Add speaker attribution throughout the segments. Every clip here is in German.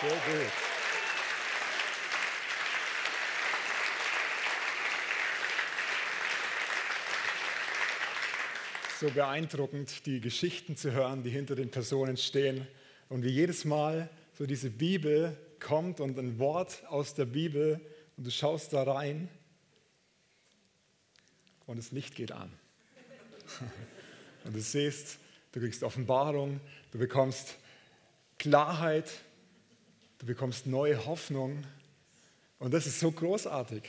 Speaker 1: So gut. So beeindruckend, die Geschichten zu hören, die hinter den Personen stehen und wie jedes Mal so diese Bibel kommt und ein Wort aus der Bibel und du schaust da rein und das Licht geht an. Und du siehst, du kriegst Offenbarung, du bekommst Klarheit, du bekommst neue Hoffnung. Und das ist so großartig.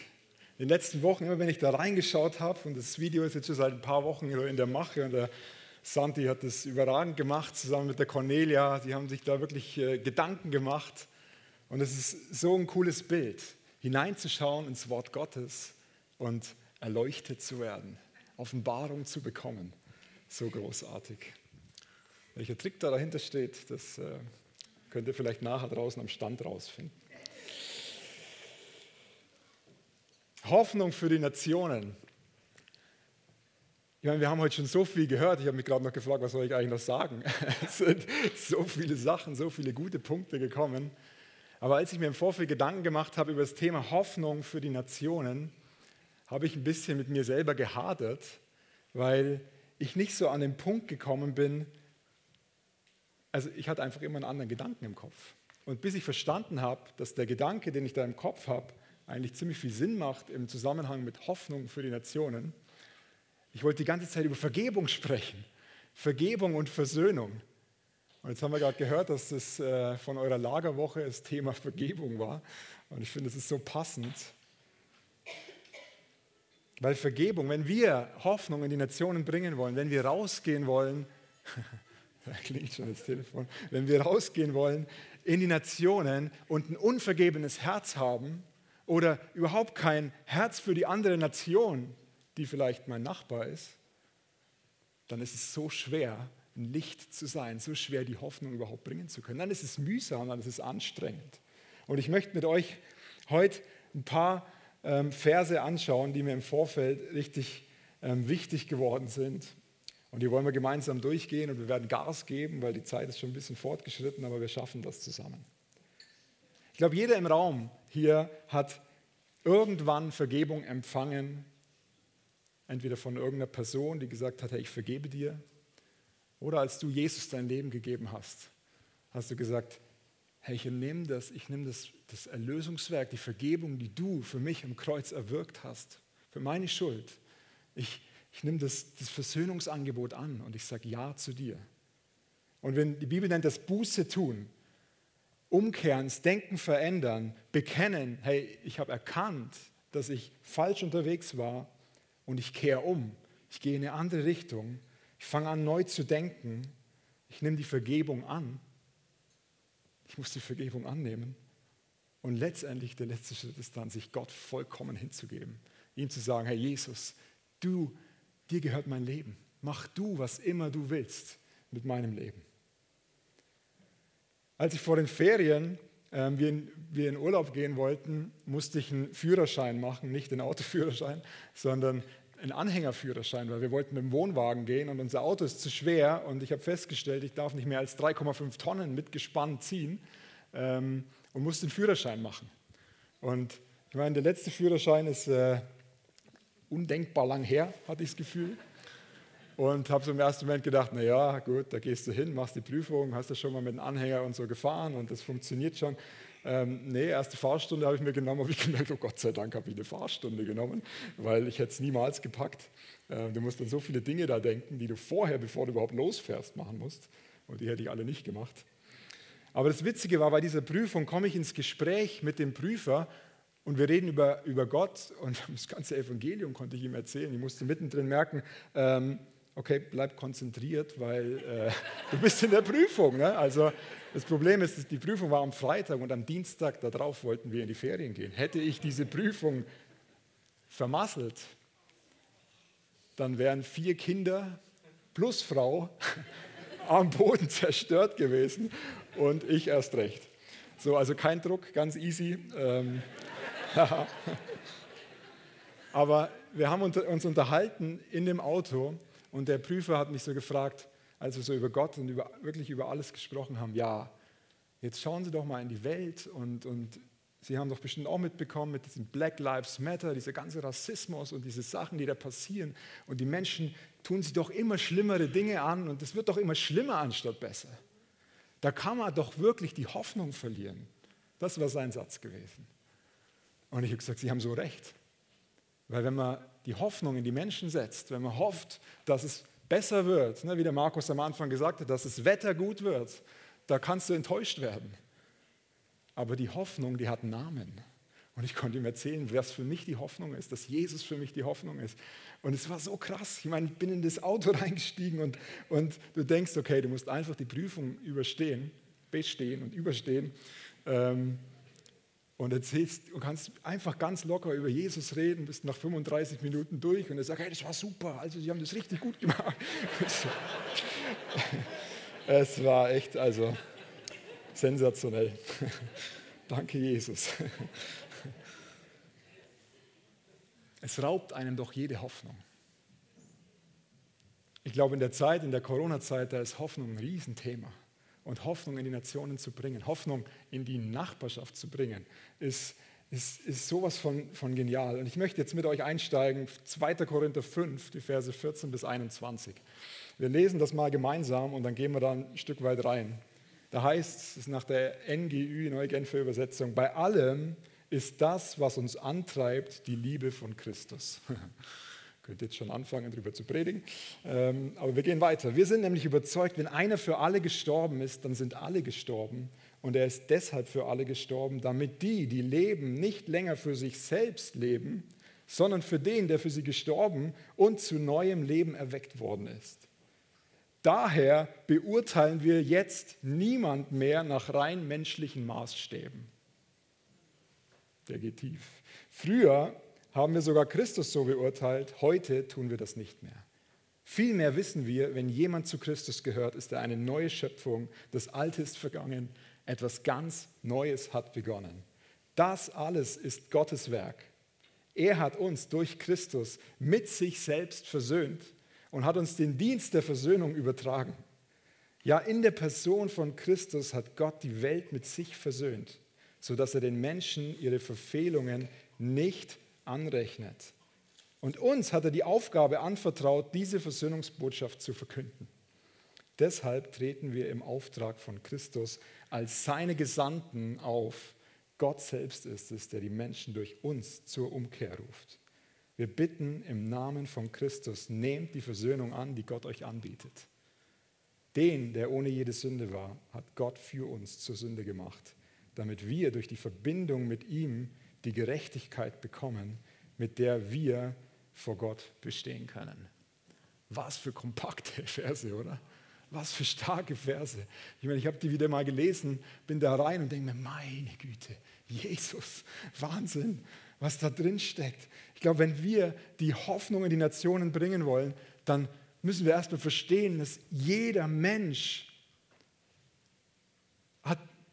Speaker 1: In den letzten Wochen, immer wenn ich da reingeschaut habe, und das Video ist jetzt schon seit ein paar Wochen in der Mache, und der Santi hat das überragend gemacht, zusammen mit der Cornelia. Die haben sich da wirklich äh, Gedanken gemacht. Und es ist so ein cooles Bild, hineinzuschauen ins Wort Gottes und erleuchtet zu werden, Offenbarung zu bekommen. So großartig. Welcher Trick da dahinter steht, das äh, könnt ihr vielleicht nachher draußen am Stand rausfinden. Hoffnung für die Nationen. Ich meine, wir haben heute schon so viel gehört. Ich habe mich gerade noch gefragt, was soll ich eigentlich noch sagen? Es sind so viele Sachen, so viele gute Punkte gekommen. Aber als ich mir im Vorfeld Gedanken gemacht habe über das Thema Hoffnung für die Nationen, habe ich ein bisschen mit mir selber gehadert, weil ich nicht so an den Punkt gekommen bin, also ich hatte einfach immer einen anderen Gedanken im Kopf. Und bis ich verstanden habe, dass der Gedanke, den ich da im Kopf habe, eigentlich ziemlich viel Sinn macht im Zusammenhang mit Hoffnung für die Nationen. Ich wollte die ganze Zeit über Vergebung sprechen. Vergebung und Versöhnung. Und jetzt haben wir gerade gehört, dass das äh, von eurer Lagerwoche das Thema Vergebung war. Und ich finde, es ist so passend. Weil Vergebung, wenn wir Hoffnung in die Nationen bringen wollen, wenn wir rausgehen wollen, da klingt schon das Telefon, wenn wir rausgehen wollen in die Nationen und ein unvergebenes Herz haben oder überhaupt kein Herz für die andere Nation, die vielleicht mein Nachbar ist, dann ist es so schwer, ein Licht zu sein, so schwer die Hoffnung überhaupt bringen zu können. Dann ist es mühsam, dann ist es anstrengend. Und ich möchte mit euch heute ein paar ähm, Verse anschauen, die mir im Vorfeld richtig ähm, wichtig geworden sind. Und die wollen wir gemeinsam durchgehen und wir werden Gas geben, weil die Zeit ist schon ein bisschen fortgeschritten, aber wir schaffen das zusammen. Ich glaube, jeder im Raum hier hat irgendwann Vergebung empfangen, entweder von irgendeiner Person, die gesagt hat, hey, ich vergebe dir, oder als du Jesus dein Leben gegeben hast, hast du gesagt, hey, ich nehme das, ich nehme das, das Erlösungswerk, die Vergebung, die du für mich am Kreuz erwirkt hast, für meine Schuld. Ich, ich nehme das, das Versöhnungsangebot an und ich sage Ja zu dir. Und wenn die Bibel nennt das Buße tun, umkehren, das Denken verändern, bekennen, hey, ich habe erkannt, dass ich falsch unterwegs war und ich kehre um. Ich gehe in eine andere Richtung. Ich fange an, neu zu denken. Ich nehme die Vergebung an ich muss die Vergebung annehmen. Und letztendlich der letzte Schritt ist dann, sich Gott vollkommen hinzugeben. Ihm zu sagen, Herr Jesus, du, dir gehört mein Leben. Mach du, was immer du willst mit meinem Leben. Als ich vor den Ferien äh, wir, in, wir in Urlaub gehen wollten, musste ich einen Führerschein machen, nicht den Autoführerschein, sondern einen Anhängerführerschein, weil wir wollten mit dem Wohnwagen gehen und unser Auto ist zu schwer und ich habe festgestellt, ich darf nicht mehr als 3,5 Tonnen mitgespannt ziehen ähm, und muss den Führerschein machen. Und ich meine, der letzte Führerschein ist äh, undenkbar lang her, hatte ich das Gefühl. Und habe so im ersten Moment gedacht, naja, gut, da gehst du hin, machst die Prüfung, hast du schon mal mit dem Anhänger und so gefahren und das funktioniert schon. Ähm, nee, erste Fahrstunde habe ich mir genommen, habe ich gemerkt, oh Gott sei Dank habe ich eine Fahrstunde genommen, weil ich hätte es niemals gepackt. Ähm, du musst an so viele Dinge da denken, die du vorher, bevor du überhaupt losfährst, machen musst. Und die hätte ich alle nicht gemacht. Aber das Witzige war, bei dieser Prüfung komme ich ins Gespräch mit dem Prüfer und wir reden über, über Gott und das ganze Evangelium konnte ich ihm erzählen. Ich musste mittendrin merken, ähm, okay, bleib konzentriert, weil äh, du bist in der Prüfung. Ne? Also das Problem ist, die Prüfung war am Freitag und am Dienstag darauf wollten wir in die Ferien gehen. Hätte ich diese Prüfung vermasselt, dann wären vier Kinder plus Frau am Boden zerstört gewesen und ich erst recht. So, also kein Druck, ganz easy. Ähm, Aber wir haben uns unterhalten in dem Auto und der Prüfer hat mich so gefragt, als wir so über Gott und über, wirklich über alles gesprochen haben, ja, Jetzt schauen Sie doch mal in die Welt und, und Sie haben doch bestimmt auch mitbekommen mit diesem Black Lives Matter, dieser ganze Rassismus und diese Sachen, die da passieren. Und die Menschen tun sich doch immer schlimmere Dinge an und es wird doch immer schlimmer anstatt besser. Da kann man doch wirklich die Hoffnung verlieren. Das war sein Satz gewesen. Und ich habe gesagt, Sie haben so recht. Weil wenn man die Hoffnung in die Menschen setzt, wenn man hofft, dass es besser wird, ne, wie der Markus am Anfang gesagt hat, dass das Wetter gut wird, da kannst du enttäuscht werden. Aber die Hoffnung, die hat einen Namen. Und ich konnte ihm erzählen, was für mich die Hoffnung ist, dass Jesus für mich die Hoffnung ist. Und es war so krass. Ich meine, ich bin in das Auto reingestiegen und, und du denkst, okay, du musst einfach die Prüfung überstehen, bestehen und überstehen. Ähm, und erzählst, du kannst einfach ganz locker über Jesus reden, bist nach 35 Minuten durch und er sagt, hey, das war super, also sie haben das richtig gut gemacht. es war echt, also Sensationell. Danke, Jesus. Es raubt einem doch jede Hoffnung. Ich glaube, in der Zeit, in der Corona-Zeit, da ist Hoffnung ein Riesenthema. Und Hoffnung in die Nationen zu bringen, Hoffnung in die Nachbarschaft zu bringen, ist, ist, ist sowas von, von genial. Und ich möchte jetzt mit euch einsteigen, 2. Korinther 5, die Verse 14 bis 21. Wir lesen das mal gemeinsam und dann gehen wir da ein Stück weit rein. Da heißt es, nach der NGÜ, Neue Genfer Übersetzung, bei allem ist das, was uns antreibt, die Liebe von Christus. Könnt jetzt schon anfangen, darüber zu predigen. Ähm, aber wir gehen weiter. Wir sind nämlich überzeugt, wenn einer für alle gestorben ist, dann sind alle gestorben. Und er ist deshalb für alle gestorben, damit die, die leben, nicht länger für sich selbst leben, sondern für den, der für sie gestorben und zu neuem Leben erweckt worden ist. Daher beurteilen wir jetzt niemand mehr nach rein menschlichen Maßstäben. Der geht tief. Früher haben wir sogar Christus so beurteilt, heute tun wir das nicht mehr. Vielmehr wissen wir, wenn jemand zu Christus gehört, ist er eine neue Schöpfung, das Alte ist vergangen, etwas ganz Neues hat begonnen. Das alles ist Gottes Werk. Er hat uns durch Christus mit sich selbst versöhnt und hat uns den Dienst der Versöhnung übertragen. Ja, in der Person von Christus hat Gott die Welt mit sich versöhnt, sodass er den Menschen ihre Verfehlungen nicht anrechnet. Und uns hat er die Aufgabe anvertraut, diese Versöhnungsbotschaft zu verkünden. Deshalb treten wir im Auftrag von Christus als seine Gesandten auf. Gott selbst ist es, der die Menschen durch uns zur Umkehr ruft. Wir bitten im Namen von Christus, nehmt die Versöhnung an, die Gott euch anbietet. Den, der ohne jede Sünde war, hat Gott für uns zur Sünde gemacht, damit wir durch die Verbindung mit ihm die Gerechtigkeit bekommen, mit der wir vor Gott bestehen können. Was für kompakte Verse, oder? Was für starke Verse. Ich meine, ich habe die wieder mal gelesen, bin da rein und denke mir, meine Güte, Jesus, Wahnsinn was da drin steckt. Ich glaube, wenn wir die Hoffnung in die Nationen bringen wollen, dann müssen wir erstmal verstehen, dass jeder Mensch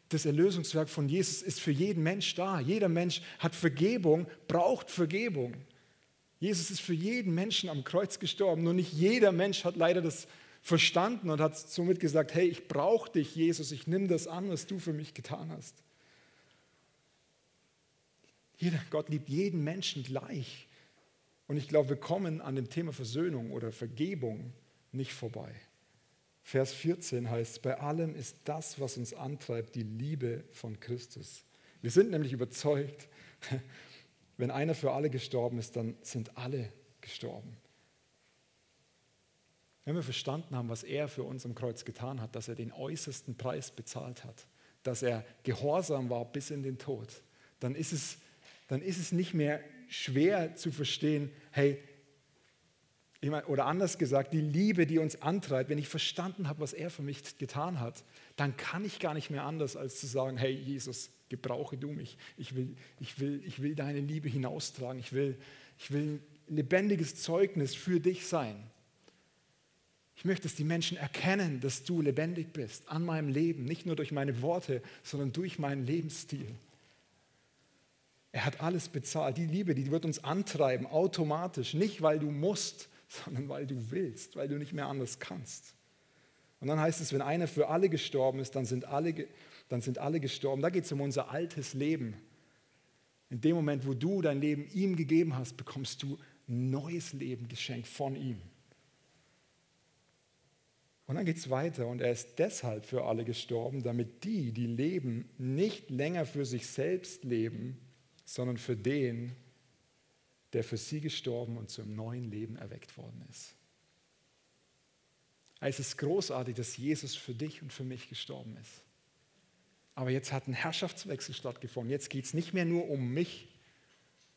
Speaker 1: das Erlösungswerk von Jesus ist für jeden Mensch da. Jeder Mensch hat Vergebung, braucht Vergebung. Jesus ist für jeden Menschen am Kreuz gestorben. Nur nicht jeder Mensch hat leider das verstanden und hat somit gesagt, hey, ich brauche dich, Jesus, ich nehme das an, was du für mich getan hast. Jeder, Gott liebt jeden Menschen gleich. Und ich glaube, wir kommen an dem Thema Versöhnung oder Vergebung nicht vorbei. Vers 14 heißt, bei allem ist das, was uns antreibt, die Liebe von Christus. Wir sind nämlich überzeugt, wenn einer für alle gestorben ist, dann sind alle gestorben. Wenn wir verstanden haben, was er für uns am Kreuz getan hat, dass er den äußersten Preis bezahlt hat, dass er gehorsam war bis in den Tod, dann ist es dann ist es nicht mehr schwer zu verstehen, hey, ich meine, oder anders gesagt, die Liebe, die uns antreibt, wenn ich verstanden habe, was er für mich getan hat, dann kann ich gar nicht mehr anders, als zu sagen, hey Jesus, gebrauche du mich. Ich will, ich will, ich will deine Liebe hinaustragen. Ich will, ich will ein lebendiges Zeugnis für dich sein. Ich möchte, dass die Menschen erkennen, dass du lebendig bist an meinem Leben, nicht nur durch meine Worte, sondern durch meinen Lebensstil. Er hat alles bezahlt. Die Liebe, die wird uns antreiben, automatisch. Nicht, weil du musst, sondern weil du willst, weil du nicht mehr anders kannst. Und dann heißt es, wenn einer für alle gestorben ist, dann sind alle, dann sind alle gestorben. Da geht es um unser altes Leben. In dem Moment, wo du dein Leben ihm gegeben hast, bekommst du neues Leben geschenkt von ihm. Und dann geht es weiter und er ist deshalb für alle gestorben, damit die, die leben, nicht länger für sich selbst leben, sondern für den, der für sie gestorben und zum neuen Leben erweckt worden ist. Es ist großartig, dass Jesus für dich und für mich gestorben ist. Aber jetzt hat ein Herrschaftswechsel stattgefunden. Jetzt geht es nicht mehr nur um mich,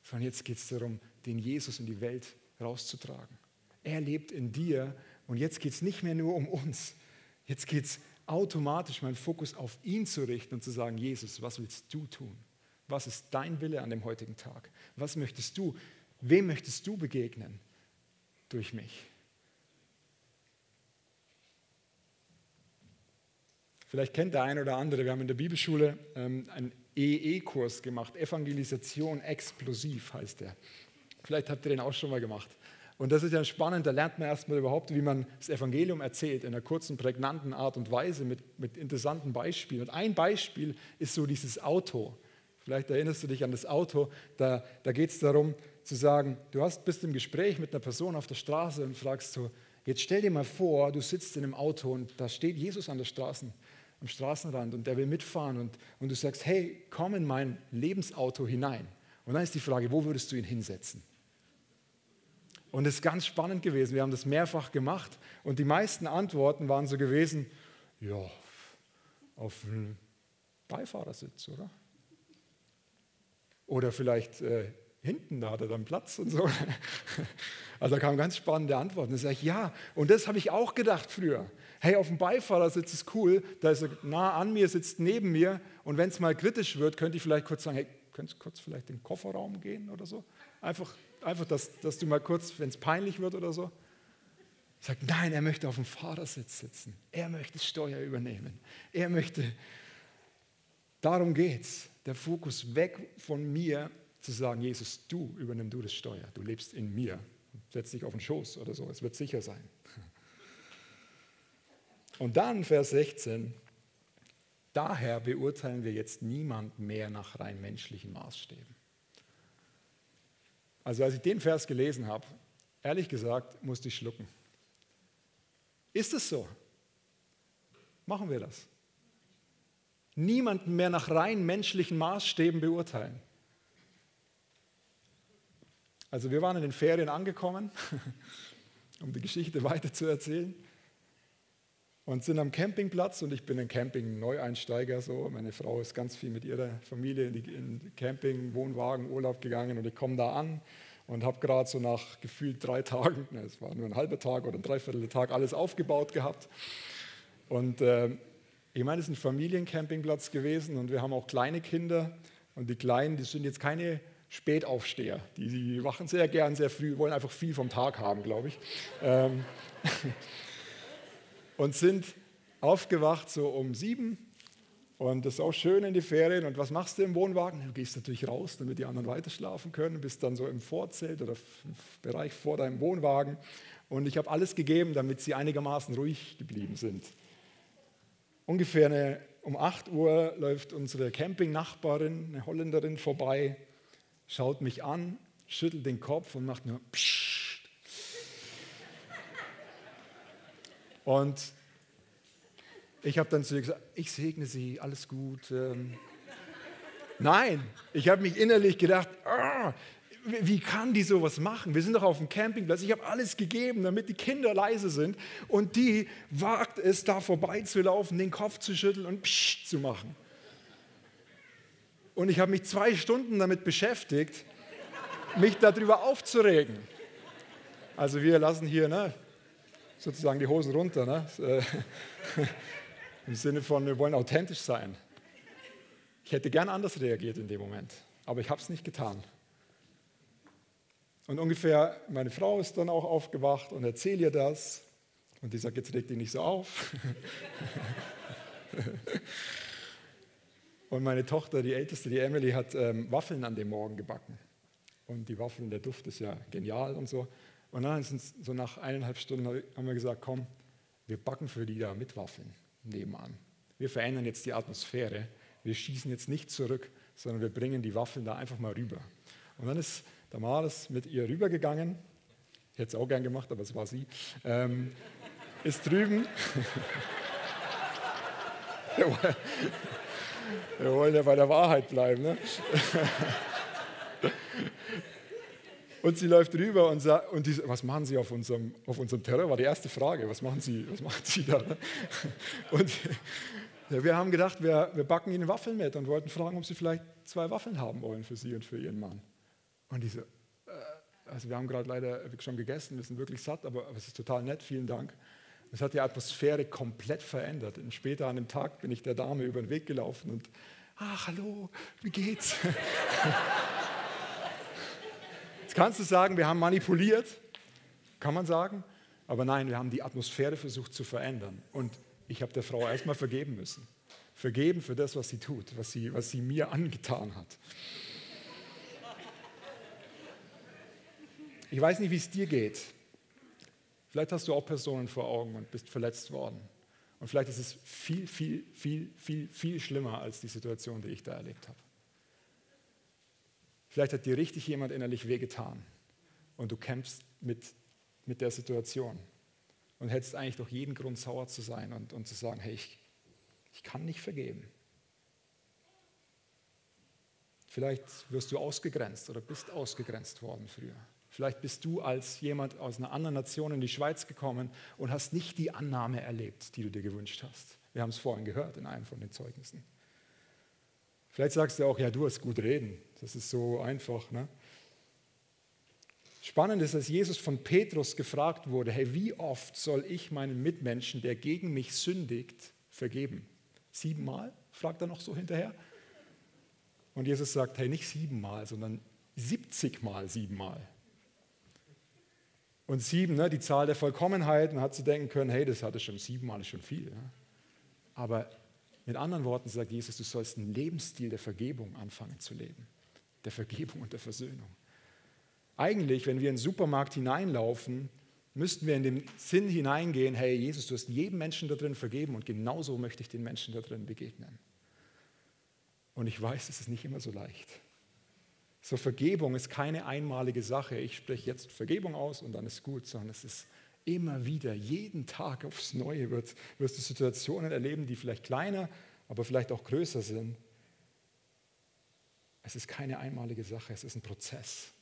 Speaker 1: sondern jetzt geht es darum, den Jesus in die Welt rauszutragen. Er lebt in dir und jetzt geht es nicht mehr nur um uns. Jetzt geht es automatisch, meinen Fokus auf ihn zu richten und zu sagen, Jesus, was willst du tun? Was ist dein Wille an dem heutigen Tag? Was möchtest du? Wem möchtest du begegnen durch mich? Vielleicht kennt der eine oder andere, wir haben in der Bibelschule ähm, einen EE-Kurs gemacht, Evangelisation explosiv heißt der. Vielleicht habt ihr den auch schon mal gemacht. Und das ist ja spannend, da lernt man erstmal überhaupt, wie man das Evangelium erzählt, in einer kurzen, prägnanten Art und Weise mit, mit interessanten Beispielen. Und ein Beispiel ist so dieses Auto. Vielleicht erinnerst du dich an das Auto, da, da geht es darum zu sagen, du hast, bist im Gespräch mit einer Person auf der Straße und fragst so, jetzt stell dir mal vor, du sitzt in einem Auto und da steht Jesus an der Straße, am Straßenrand und der will mitfahren und, und du sagst, hey, komm in mein Lebensauto hinein. Und dann ist die Frage, wo würdest du ihn hinsetzen? Und es ist ganz spannend gewesen. Wir haben das mehrfach gemacht und die meisten Antworten waren so gewesen, ja, auf dem Beifahrersitz, oder? Oder vielleicht äh, hinten, da hat er dann Platz und so. Also da kamen ganz spannende Antworten. Da sage ich, ja, und das habe ich auch gedacht früher. Hey, auf dem Beifahrersitz ist cool, da ist er nah an mir, sitzt neben mir und wenn es mal kritisch wird, könnte ich vielleicht kurz sagen, hey, könntest du kurz vielleicht in den Kofferraum gehen oder so? Einfach Einfach, dass, dass du mal kurz, wenn es peinlich wird oder so. Sagt, nein, er möchte auf dem Fahrersitz sitzen. Er möchte Steuer übernehmen. Er möchte, darum geht es. Der Fokus weg von mir zu sagen, Jesus, du übernimm du das Steuer. Du lebst in mir. Setz dich auf den Schoß oder so. Es wird sicher sein. Und dann Vers 16. Daher beurteilen wir jetzt niemand mehr nach rein menschlichen Maßstäben. Also als ich den Vers gelesen habe, ehrlich gesagt, musste ich schlucken. Ist es so? Machen wir das. Niemanden mehr nach rein menschlichen Maßstäben beurteilen. Also wir waren in den Ferien angekommen, um die Geschichte weiter zu erzählen und sind am Campingplatz und ich bin ein Camping-Neueinsteiger. So. Meine Frau ist ganz viel mit ihrer Familie in, Camping, Wohnwagen, Urlaub gegangen und ich komme da an und habe gerade so nach gefühlt drei Tagen, es war nur ein halber Tag oder ein Dreiviertel Tag, alles aufgebaut gehabt. Und äh, ich meine, es ist ein Familiencampingplatz gewesen und wir haben auch kleine Kinder und die Kleinen, die sind jetzt keine Spätaufsteher. Die, die wachen sehr gern, sehr früh, wollen einfach viel vom Tag haben, glaube ich. Ähm, und sind aufgewacht so um sieben. Und das ist auch schön in die Ferien. Und was machst du im Wohnwagen? Du gehst natürlich raus, damit die anderen weiter schlafen können. Bist dann so im Vorzelt oder im Bereich vor deinem Wohnwagen. Und ich habe alles gegeben, damit sie einigermaßen ruhig geblieben sind. Ungefähr eine, um 8 Uhr läuft unsere Campingnachbarin, eine Holländerin, vorbei, schaut mich an, schüttelt den Kopf und macht nur Psch Und ich habe dann zu ihr gesagt, ich segne Sie, alles gut. Ähm. Nein, ich habe mich innerlich gedacht, oh, wie kann die sowas machen? Wir sind doch auf dem Campingplatz. Ich habe alles gegeben, damit die Kinder leise sind. Und die wagt es, da vorbeizulaufen, den Kopf zu schütteln und psch zu machen. Und ich habe mich zwei Stunden damit beschäftigt, mich darüber aufzuregen. Also wir lassen hier, ne, sozusagen die Hosen runter. Ne? Äh, Im Sinne von, wir wollen authentisch sein. Ich hätte gern anders reagiert in dem Moment, aber ich habe es nicht getan. Und ungefähr, meine Frau ist dann auch aufgewacht und erzählt ihr das. Und die sagt, jetzt reg dich nicht so auf. und meine Tochter, die älteste, die Emily, hat ähm, Waffeln an dem Morgen gebacken. Und die Waffeln, der Duft ist ja genial und so. Und dann sind so nach eineinhalb Stunden haben wir gesagt, komm, wir backen für die da mit Waffeln nebenan. wir verändern jetzt die Atmosphäre. Wir schießen jetzt nicht zurück, sondern wir bringen die Waffeln da einfach mal rüber. Und dann ist Damaris mit ihr rübergegangen. Ich hätte es auch gern gemacht, aber es war sie. Ähm, ist drüben. Wir wollen ja bei der Wahrheit bleiben. Ne? Und sie läuft rüber und sagt, und die, was machen Sie auf unserem, auf unserem Terror? War die erste Frage. Was machen Sie, was machen Sie da? Ne? Und ja, wir haben gedacht, wir, wir backen Ihnen Waffeln mit und wollten fragen, ob Sie vielleicht zwei Waffeln haben wollen für Sie und für Ihren Mann. Und diese, äh, also wir haben gerade leider schon gegessen, wir sind wirklich satt, aber, aber es ist total nett, vielen Dank. Es hat die Atmosphäre komplett verändert. Und später an dem Tag bin ich der Dame über den Weg gelaufen und, ach, hallo, wie geht's? Jetzt kannst du sagen, wir haben manipuliert, kann man sagen, aber nein, wir haben die Atmosphäre versucht zu verändern. Und ich habe der Frau erstmal vergeben müssen. Vergeben für das, was sie tut, was sie, was sie mir angetan hat. Ich weiß nicht, wie es dir geht. Vielleicht hast du auch Personen vor Augen und bist verletzt worden. Und vielleicht ist es viel, viel, viel, viel, viel schlimmer als die Situation, die ich da erlebt habe. Vielleicht hat dir richtig jemand innerlich wehgetan und du kämpfst mit, mit der Situation und hättest eigentlich doch jeden Grund, sauer zu sein und, und zu sagen, hey, ich, ich kann nicht vergeben. Vielleicht wirst du ausgegrenzt oder bist ausgegrenzt worden früher. Vielleicht bist du als jemand aus einer anderen Nation in die Schweiz gekommen und hast nicht die Annahme erlebt, die du dir gewünscht hast. Wir haben es vorhin gehört in einem von den Zeugnissen. Vielleicht sagst du auch, ja, du hast gut reden. Das ist so einfach. Ne? Spannend ist, dass Jesus von Petrus gefragt wurde, hey, wie oft soll ich meinen Mitmenschen, der gegen mich sündigt, vergeben? Siebenmal? fragt er noch so hinterher. Und Jesus sagt, hey, nicht siebenmal, sondern siebzigmal siebenmal. Und sieben, ne, die Zahl der Vollkommenheit, man hat zu denken können, hey, das hatte schon siebenmal, ist schon viel. Ne? Aber mit anderen Worten sagt Jesus, du sollst einen Lebensstil der Vergebung anfangen zu leben. Der Vergebung und der Versöhnung. Eigentlich, wenn wir in den Supermarkt hineinlaufen, müssten wir in den Sinn hineingehen, hey Jesus, du hast jedem Menschen da drin vergeben und genauso möchte ich den Menschen da drin begegnen. Und ich weiß, es ist nicht immer so leicht. So Vergebung ist keine einmalige Sache. Ich spreche jetzt Vergebung aus und dann ist gut, sondern es ist immer wieder, jeden Tag aufs Neue wird, wirst du Situationen erleben, die vielleicht kleiner, aber vielleicht auch größer sind. Es ist keine einmalige Sache, es ist ein Prozess.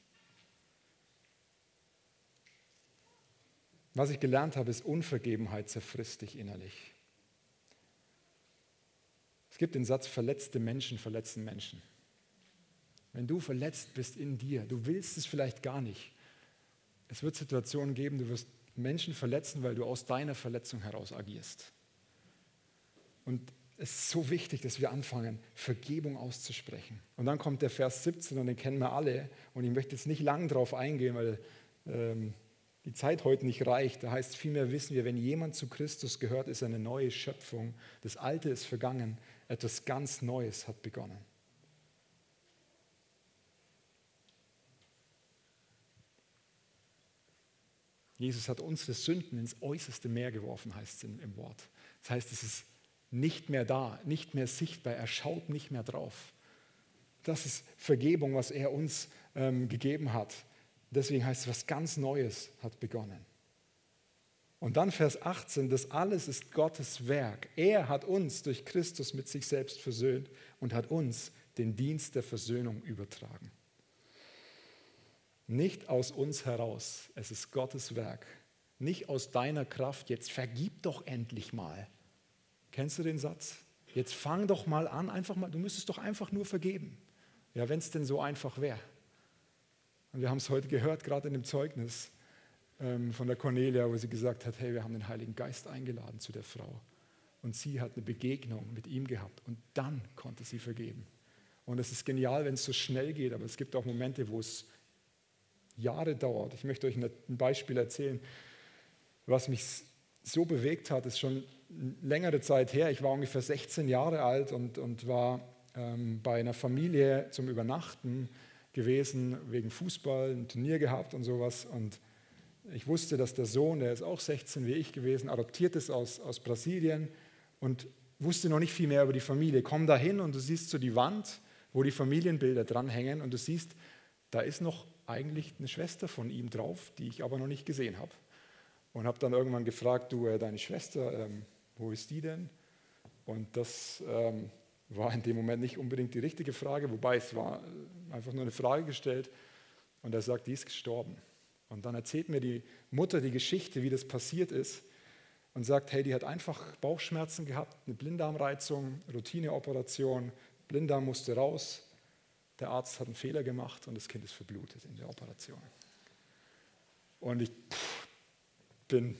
Speaker 1: Was ich gelernt habe, ist, Unvergebenheit zerfrisst dich innerlich. Es gibt den Satz, verletzte Menschen verletzen Menschen. Wenn du verletzt bist in dir, du willst es vielleicht gar nicht. Es wird Situationen geben, du wirst Menschen verletzen, weil du aus deiner Verletzung heraus agierst. Und es ist so wichtig, dass wir anfangen, Vergebung auszusprechen. Und dann kommt der Vers 17 und den kennen wir alle. Und ich möchte jetzt nicht lang darauf eingehen, weil ähm, die Zeit heute nicht reicht. Da heißt vielmehr wissen wir, wenn jemand zu Christus gehört, ist eine neue Schöpfung. Das Alte ist vergangen, etwas ganz Neues hat begonnen. Jesus hat unsere Sünden ins äußerste Meer geworfen, heißt es im, Wort. Das heißt, es ist nicht mehr da, nicht mehr sichtbar, er schaut nicht mehr drauf. Das ist Vergebung, was er uns ähm, gegeben hat. Deswegen heißt es, was ganz Neues hat begonnen. Und dann Vers 18, das alles ist Gottes Werk. Er hat uns durch Christus mit sich selbst versöhnt und hat uns den Dienst der Versöhnung übertragen. Nicht aus uns heraus, es ist Gottes Werk. Nicht aus deiner Kraft, jetzt vergib doch endlich mal. Kennst du den Satz? Jetzt fang doch mal an, einfach mal, du müsstest doch einfach nur vergeben. Ja, wenn es denn so einfach wäre. Und wir haben es heute gehört, gerade in dem Zeugnis ähm, von der Cornelia, wo sie gesagt hat, hey, wir haben den Heiligen Geist eingeladen zu der Frau. Und sie hat eine Begegnung mit ihm gehabt und dann konnte sie vergeben. Und es ist genial, wenn es so schnell geht, aber es gibt auch Momente, wo es Jahre dauert. Ich möchte euch ein Beispiel erzählen, was mich so bewegt hat, ist schon längere Zeit her. Ich war ungefähr 16 Jahre alt und, und war ähm, bei einer Familie zum Übernachten gewesen, wegen Fußball, ein Turnier gehabt und sowas. Und ich wusste, dass der Sohn, der ist auch 16 wie ich gewesen, adoptiert ist aus, aus Brasilien. Und wusste noch nicht viel mehr über die Familie. Komm da hin und du siehst so die Wand, wo die Familienbilder dranhängen und du siehst, da ist noch eigentlich eine Schwester von ihm drauf, die ich aber noch nicht gesehen habe. Und habe dann irgendwann gefragt, du, äh, deine Schwester, ähm, wo ist die denn? Und das ähm, war in dem Moment nicht unbedingt die richtige Frage, wobei es war äh, einfach nur eine Frage gestellt. Und er sagt, die ist gestorben. Und dann erzählt mir die Mutter die Geschichte, wie das passiert ist und sagt, hey, die hat einfach Bauchschmerzen gehabt, eine Blinddarmreizung, Routineoperation, Blinddarm musste raus, der Arzt hat einen Fehler gemacht und das Kind ist verblutet in der Operation. Und ich pff, bin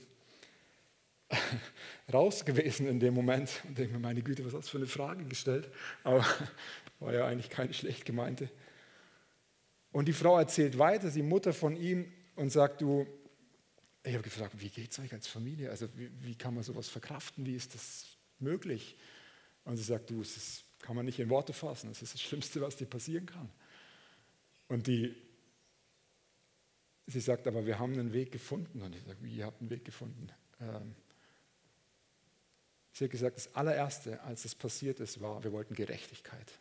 Speaker 1: raus gewesen in dem Moment und denke mir, meine Güte, was hast du für eine Frage gestellt? Aber war ja eigentlich keine schlecht gemeinte. Und die Frau erzählt weiter, die Mutter von ihm, und sagt, du, ich habe gefragt, wie geht es euch als Familie? Also wie, wie, kann man sowas verkraften? Wie ist das möglich? Und sie sagt, du, das kann man nicht in Worte fassen. Das ist das Schlimmste, was dir passieren kann. Und die, sie sagt, aber wir haben einen Weg gefunden. Und ich sage, wie, ihr habt einen Weg gefunden? Ähm, sie hat gesagt, das allererste, als es passiert ist, war, wir wollten Gerechtigkeit.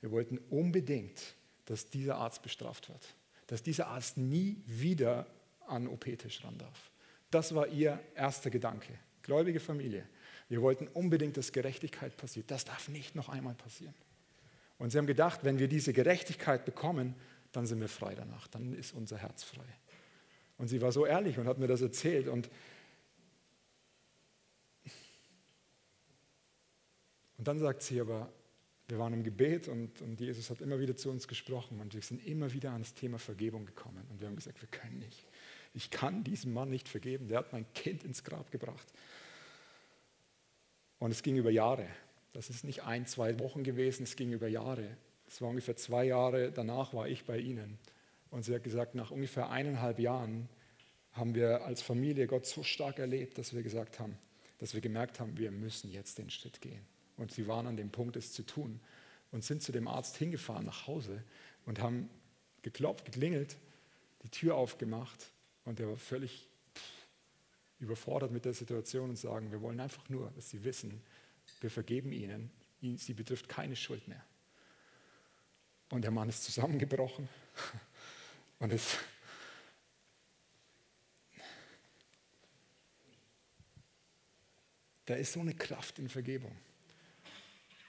Speaker 1: Wir wollten unbedingt, dass dieser Arzt bestraft wird dass dieser Arzt nie wieder an OP-Tisch ran darf. Das war ihr erster Gedanke. Gläubige Familie. Wir wollten unbedingt, dass Gerechtigkeit passiert. Das darf nicht noch einmal passieren. Und sie haben gedacht, wenn wir diese Gerechtigkeit bekommen, dann sind wir frei danach. Dann ist unser Herz frei. Und sie war so ehrlich und hat mir das erzählt. Und, und dann sagt sie aber, wir waren im Gebet und, und Jesus hat immer wieder zu uns gesprochen und wir sind immer wieder ans Thema Vergebung gekommen. Und wir haben gesagt, wir können nicht. Ich kann diesem Mann nicht vergeben. Der hat mein Kind ins Grab gebracht. Und es ging über Jahre. Das ist nicht ein, zwei Wochen gewesen, es ging über Jahre. Es war ungefähr zwei Jahre danach war ich bei ihnen. Und sie hat gesagt, nach ungefähr eineinhalb Jahren haben wir als Familie Gott so stark erlebt, dass wir gesagt haben, dass wir gemerkt haben, wir müssen jetzt den Schritt gehen. Und sie waren an dem Punkt, es zu tun. Und sind zu dem Arzt hingefahren nach Hause und haben geklopft, geklingelt, die Tür aufgemacht. Und er war völlig überfordert mit der Situation und sagen, wir wollen einfach nur, dass Sie wissen, wir vergeben Ihnen, Sie betrifft keine Schuld mehr. Und der Mann ist zusammengebrochen und ist da ist so eine Kraft in Vergebung.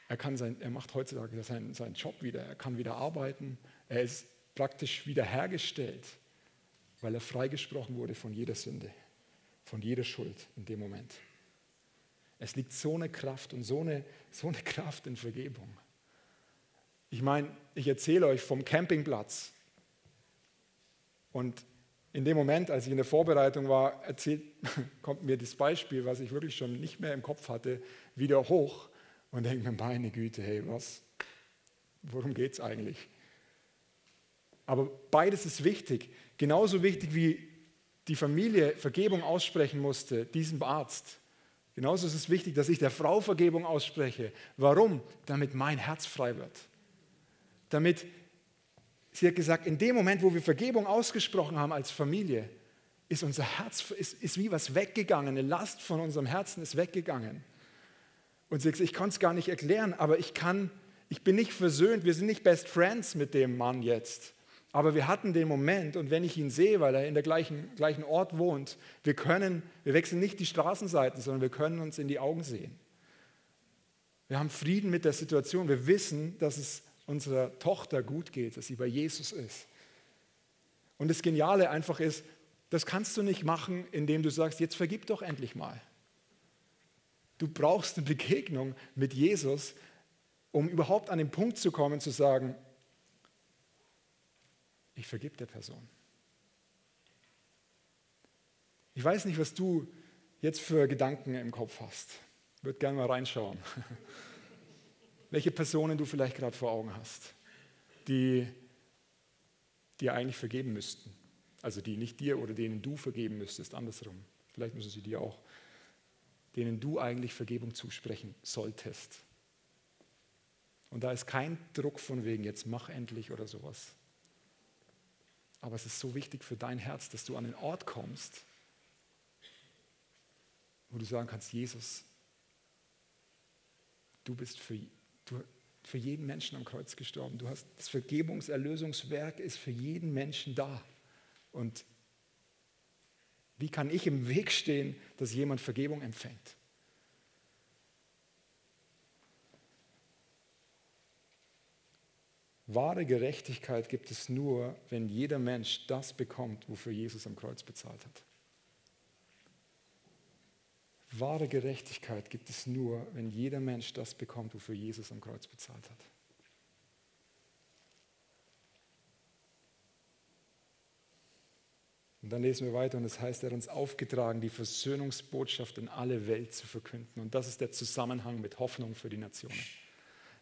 Speaker 1: Er, kann sein, er macht heutzutage seinen, seinen Job wieder, er kann wieder arbeiten, er ist praktisch wiederhergestellt, weil er freigesprochen wurde von jeder Sünde, von jeder Schuld in dem Moment. Es liegt so eine Kraft und so eine, so eine Kraft in Vergebung. Ich meine, ich erzähle euch vom Campingplatz. Und in dem Moment, als ich in der Vorbereitung war, erzählt, kommt mir das Beispiel, was ich wirklich schon nicht mehr im Kopf hatte, wieder hoch und denke mir, meine Güte, hey, was, worum geht es eigentlich? Aber beides ist wichtig. Genauso wichtig wie die Familie Vergebung aussprechen musste, diesem Arzt. Genauso ist es wichtig, dass ich der Frau Vergebung ausspreche. Warum? Damit mein Herz frei wird. Damit, sie hat gesagt, in dem Moment, wo wir Vergebung ausgesprochen haben als Familie, ist unser Herz, ist, ist wie was weggegangen. Eine Last von unserem Herzen ist weggegangen. Und sie sagt, ich kann es gar nicht erklären, aber ich kann, ich bin nicht versöhnt, wir sind nicht Best Friends mit dem Mann jetzt. Aber wir hatten den Moment und wenn ich ihn sehe, weil er in der gleichen, gleichen Ort wohnt, wir können, wir wechseln nicht die Straßenseiten, sondern wir können uns in die Augen sehen. Wir haben Frieden mit der Situation. Wir wissen, dass es unserer Tochter gut geht, dass sie bei Jesus ist. Und das Geniale einfach ist, das kannst du nicht machen, indem du sagst, jetzt vergib doch endlich mal. Du brauchst eine Begegnung mit Jesus, um überhaupt an den Punkt zu kommen, zu sagen, ich vergib der Person. Ich weiß nicht, was du jetzt für Gedanken im Kopf hast. Ich würde gerne mal reinschauen. Welche Personen du vielleicht gerade vor Augen hast, die dir eigentlich vergeben müssten. Also die nicht dir oder denen du vergeben müsstest, andersrum. Vielleicht müssen sie dir auch denen du eigentlich Vergebung zusprechen solltest. Und da ist kein Druck von wegen, jetzt mach endlich oder sowas. Aber es ist so wichtig für dein Herz, dass du an den Ort kommst, wo du sagen kannst, Jesus, du bist für, du, für jeden Menschen am Kreuz gestorben. Du hast das Vergebungserlösungswerk ist für jeden Menschen da. Und wie kann ich im Weg stehen, dass jemand Vergebung empfängt? Wahre Gerechtigkeit gibt es nur, wenn jeder Mensch das bekommt, wofür Jesus am Kreuz bezahlt hat. Wahre Gerechtigkeit gibt es nur, wenn jeder Mensch das bekommt, wofür Jesus am Kreuz bezahlt hat. Und dann lesen wir weiter und es das heißt, er hat uns aufgetragen, die Versöhnungsbotschaft in alle Welt zu verkünden. Und das ist der Zusammenhang mit Hoffnung für die Nationen.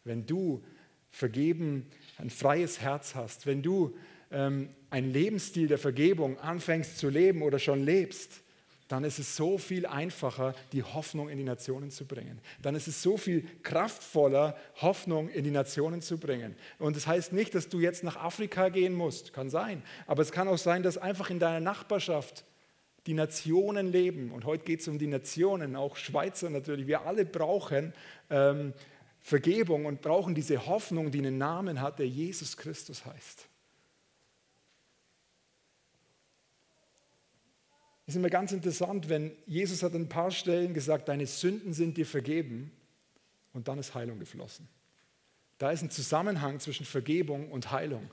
Speaker 1: Wenn du vergeben, ein freies Herz hast, wenn du ähm, einen Lebensstil der Vergebung anfängst zu leben oder schon lebst, dann ist es so viel einfacher, die Hoffnung in die Nationen zu bringen. Dann ist es so viel kraftvoller, Hoffnung in die Nationen zu bringen. Und das heißt nicht, dass du jetzt nach Afrika gehen musst, kann sein, aber es kann auch sein, dass einfach in deiner Nachbarschaft die Nationen leben. Und heute geht es um die Nationen, auch Schweizer natürlich. Wir alle brauchen ähm, Vergebung und brauchen diese Hoffnung, die einen Namen hat, der Jesus Christus heißt. Es ist immer ganz interessant, wenn Jesus hat an ein paar Stellen gesagt, deine Sünden sind dir vergeben und dann ist Heilung geflossen. Da ist ein Zusammenhang zwischen Vergebung und Heilung.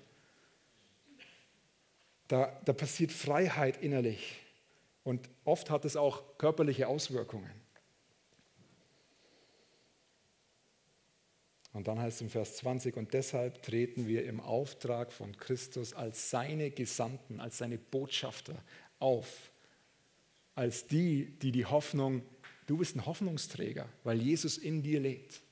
Speaker 1: Da, da passiert Freiheit innerlich und oft hat es auch körperliche Auswirkungen. Und dann heißt es im Vers 20, und deshalb treten wir im Auftrag von Christus als seine Gesandten, als seine Botschafter auf, als die, die die Hoffnung, du bist ein Hoffnungsträger, weil Jesus in dir lebt.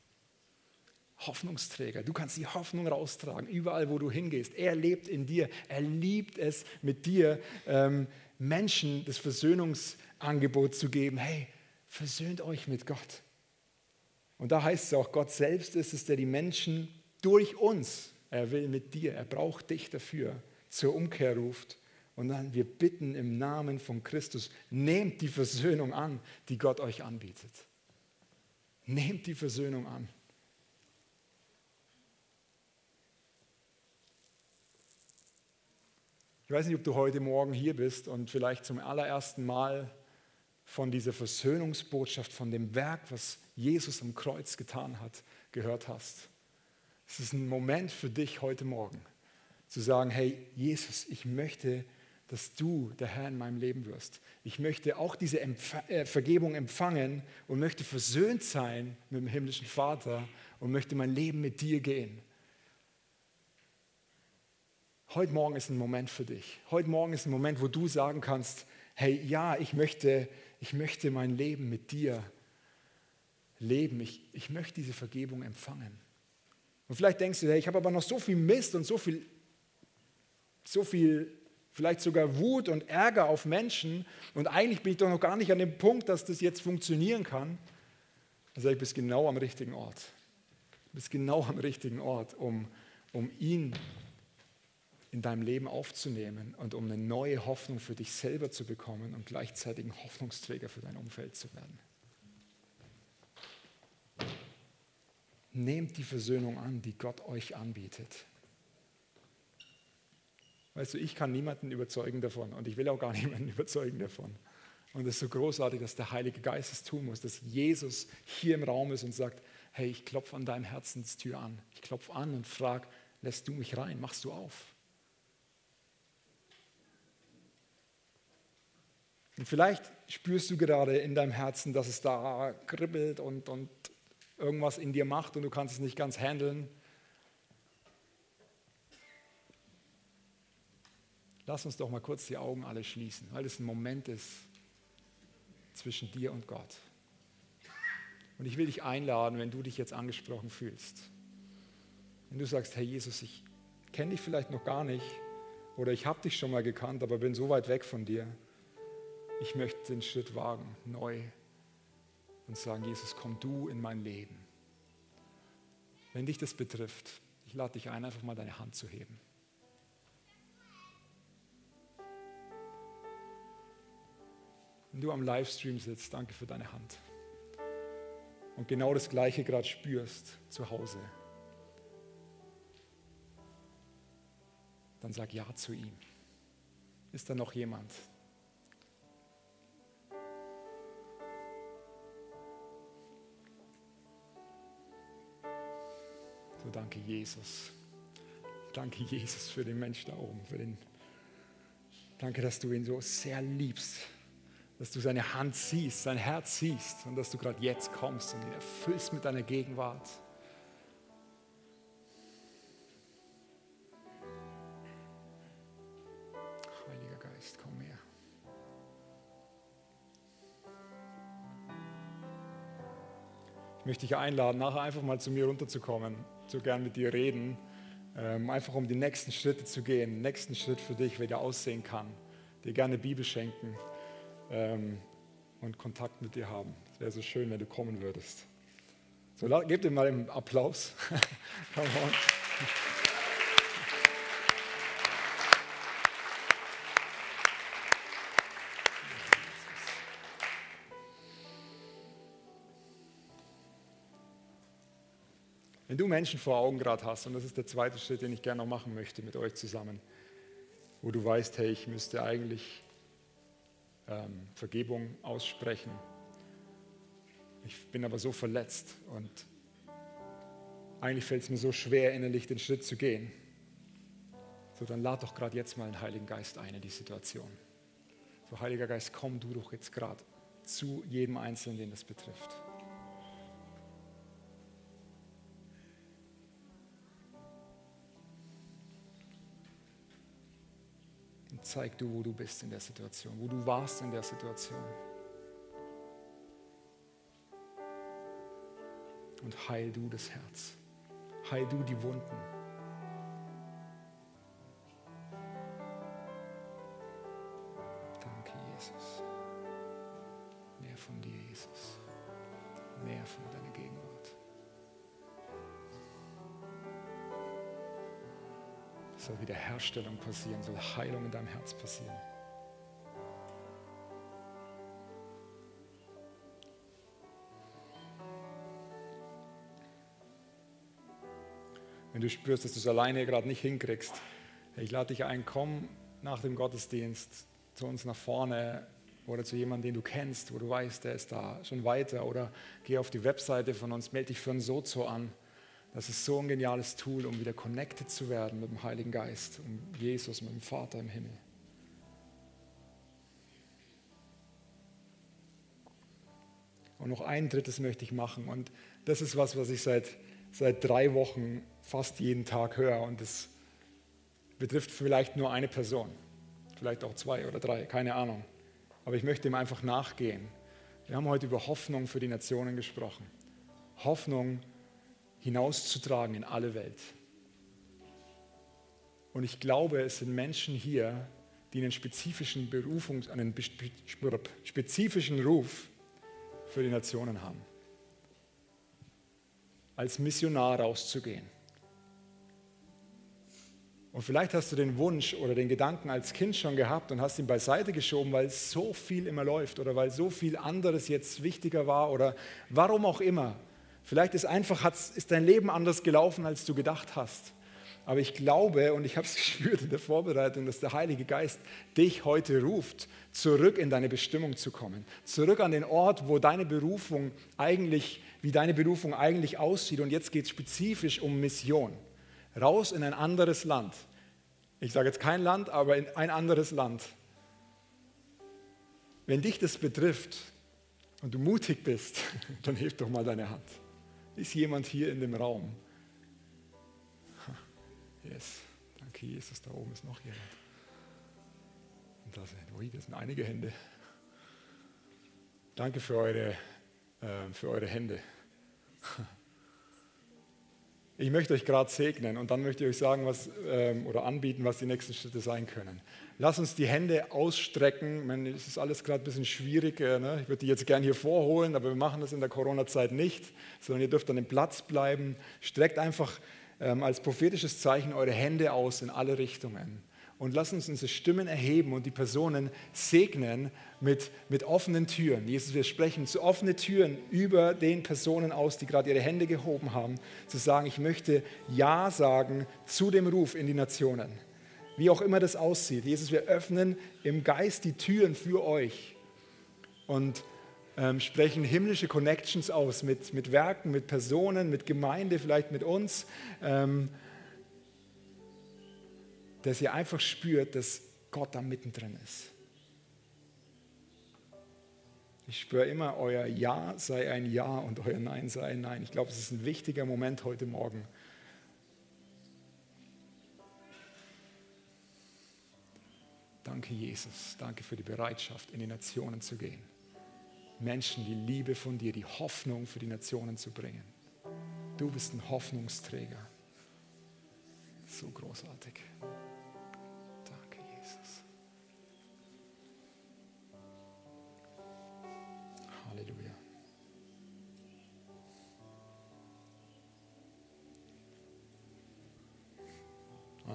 Speaker 1: Hoffnungsträger. Du kannst die Hoffnung raustragen, überall, wo du hingehst. Er lebt in dir. Er liebt es, mit dir ähm, Menschen das Versöhnungsangebot zu geben. Hey, versöhnt euch mit Gott. Und da heißt es auch, Gott selbst ist es, der die Menschen durch uns, er will mit dir, er braucht dich dafür, zur Umkehr ruft. Und dann wir bitten im Namen von Christus, nehmt die Versöhnung an, die Gott euch anbietet. Nehmt die Versöhnung an. Ich weiß nicht, ob du heute Morgen hier bist und vielleicht zum allerersten Mal von dieser Versöhnungsbotschaft, von dem Werk, was Jesus am Kreuz getan hat, gehört hast. Es ist ein Moment für dich heute Morgen, zu sagen, hey Jesus, ich möchte, dass du der Herr in meinem Leben wirst. Ich möchte auch diese Empf äh, Vergebung empfangen und möchte versöhnt sein mit dem himmlischen Vater und möchte mein Leben mit dir gehen. Heute Morgen ist ein Moment für dich. Heute Morgen ist ein Moment, wo du sagen kannst, hey, ja, ich möchte, ich möchte mein Leben mit dir leben. Ich, ich möchte diese Vergebung empfangen. Und vielleicht denkst du, hey, ich habe aber noch so viel Mist und so viel, so viel, vielleicht sogar Wut und Ärger auf Menschen und eigentlich bin ich doch noch gar nicht an dem Punkt, dass das jetzt funktionieren kann. Dann sage ich, bist genau am richtigen Ort. Du bist genau am richtigen Ort, um, um ihn in deinem Leben aufzunehmen und um eine neue Hoffnung für dich selber zu bekommen und gleichzeitig ein Hoffnungsträger für dein Umfeld zu werden. Nehmt die Versöhnung an, die Gott euch anbietet. Weißt du, ich kann niemanden überzeugen davon und ich will auch gar niemanden überzeugen davon. Und es ist so großartig, dass der Heilige Geist es tun muss, dass Jesus hier im Raum ist und sagt, hey, ich klopfe an deinem Herzenstür an. Ich klopfe an und frage, lässt du mich rein? Machst du auf? Und vielleicht spürst du gerade in deinem Herzen, dass es da kribbelt und, und irgendwas in dir macht und du kannst es nicht ganz handeln. Lass uns doch mal kurz die Augen alle schließen, weil es ein Moment ist zwischen dir und Gott. Und ich will dich einladen, wenn du dich jetzt angesprochen fühlst. Wenn du sagst, Herr Jesus, ich kenne dich vielleicht noch gar nicht oder ich habe dich schon mal gekannt, aber bin so weit weg von dir. Ich möchte den Schritt wagen, neu und sagen, Jesus, komm du in mein Leben. Wenn dich das betrifft, ich lade dich ein, einfach mal deine Hand zu heben. Wenn du am Livestream sitzt, danke für deine Hand. und genau das Gleiche gerade spürst zu Hause, dann sag Ja zu ihm. Ist da noch jemand? So danke Jesus. Danke Jesus für den Mensch da oben, für den Danke, dass du ihn so sehr liebst, dass du seine Hand siehst, sein Herz siehst und dass du gerade jetzt kommst und ihn erfüllst mit deiner Gegenwart. Heiliger Geist, komm her. Ich möchte dich einladen, nachher einfach mal zu mir runterzukommen, so gern mit dir reden, ähm, einfach um die nächsten Schritte zu gehen, den nächsten Schritt für dich, wie der aussehen kann, dir gerne Bibel schenken ähm, und Kontakt mit dir haben. Es wäre so schön, wenn du kommen würdest. So, gebt ihm mal einen Applaus. Come on. Wenn du Menschen vor Augen gerade hast, und das ist der zweite Schritt, den ich gerne noch machen möchte mit euch zusammen, wo du weißt, hey, ich müsste eigentlich ähm, Vergebung aussprechen. Ich bin aber so verletzt und eigentlich fällt es mir so schwer, innerlich den Schritt zu gehen. So, dann lad doch gerade jetzt mal den Heiligen Geist ein in die Situation. So, Heiliger Geist, komm du doch jetzt gerade zu jedem Einzelnen, den das betrifft. Zeig du, wo du bist in der Situation, wo du warst in der Situation. Und heil du das Herz. Heil du die Wunden. Wiederherstellung passieren, soll Heilung in deinem Herz passieren. Wenn du spürst, dass du es alleine gerade nicht hinkriegst, ich lade dich ein, komm nach dem Gottesdienst zu uns nach vorne oder zu jemandem, den du kennst, wo du weißt, der ist da schon weiter oder geh auf die Webseite von uns, melde dich für ein Sozo an. Das ist so ein geniales Tool, um wieder connected zu werden mit dem Heiligen Geist, um Jesus, mit dem Vater im Himmel. Und noch ein drittes möchte ich machen. Und das ist was, was ich seit, seit drei Wochen fast jeden Tag höre. Und das betrifft vielleicht nur eine Person. Vielleicht auch zwei oder drei, keine Ahnung. Aber ich möchte ihm einfach nachgehen. Wir haben heute über Hoffnung für die Nationen gesprochen. Hoffnung hinauszutragen in alle Welt. Und ich glaube, es sind Menschen hier, die einen spezifischen Berufungs-, einen spezifischen Ruf für die Nationen haben. Als Missionar rauszugehen. Und vielleicht hast du den Wunsch oder den Gedanken als Kind schon gehabt und hast ihn beiseite geschoben, weil so viel immer läuft oder weil so viel anderes jetzt wichtiger war oder warum auch immer. Vielleicht ist einfach ist dein Leben anders gelaufen, als du gedacht hast. Aber ich glaube und ich habe es gespürt in der Vorbereitung, dass der Heilige Geist dich heute ruft, zurück in deine Bestimmung zu kommen, zurück an den Ort, wo deine Berufung eigentlich, wie deine Berufung eigentlich aussieht. Und jetzt geht es spezifisch um Mission. Raus in ein anderes Land. Ich sage jetzt kein Land, aber in ein anderes Land. Wenn dich das betrifft und du mutig bist, dann heb doch mal deine Hand. Ist jemand hier in dem Raum? Yes, danke Jesus, da oben ist noch jemand. Und da sind, ui, das sind einige Hände. Danke für eure, äh, für eure Hände. Ich möchte euch gerade segnen und dann möchte ich euch sagen, was ähm, oder anbieten, was die nächsten Schritte sein können. Lass uns die Hände ausstrecken. Ich meine, es ist alles gerade ein bisschen schwierig. Äh, ne? Ich würde die jetzt gerne hier vorholen, aber wir machen das in der Corona-Zeit nicht, sondern ihr dürft an dem Platz bleiben. Streckt einfach ähm, als prophetisches Zeichen eure Hände aus in alle Richtungen. und lass uns unsere Stimmen erheben und die Personen segnen mit, mit offenen Türen. Jesus, wir sprechen zu offene Türen über den Personen aus, die gerade ihre Hände gehoben haben, zu sagen, ich möchte Ja sagen zu dem Ruf in die Nationen. Wie auch immer das aussieht. Jesus, wir öffnen im Geist die Türen für euch und ähm, sprechen himmlische Connections aus mit, mit Werken, mit Personen, mit Gemeinde, vielleicht mit uns. Ähm, dass ihr einfach spürt, dass Gott da mittendrin ist. Ich spüre immer, euer Ja sei ein Ja und euer Nein sei ein Nein. Ich glaube, es ist ein wichtiger Moment heute Morgen. Danke, Jesus. Danke für die Bereitschaft, in die Nationen zu gehen. Menschen die Liebe von dir, die Hoffnung für die Nationen zu bringen. Du bist ein Hoffnungsträger. So großartig.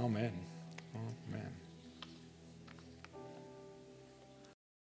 Speaker 1: Amen. Amen.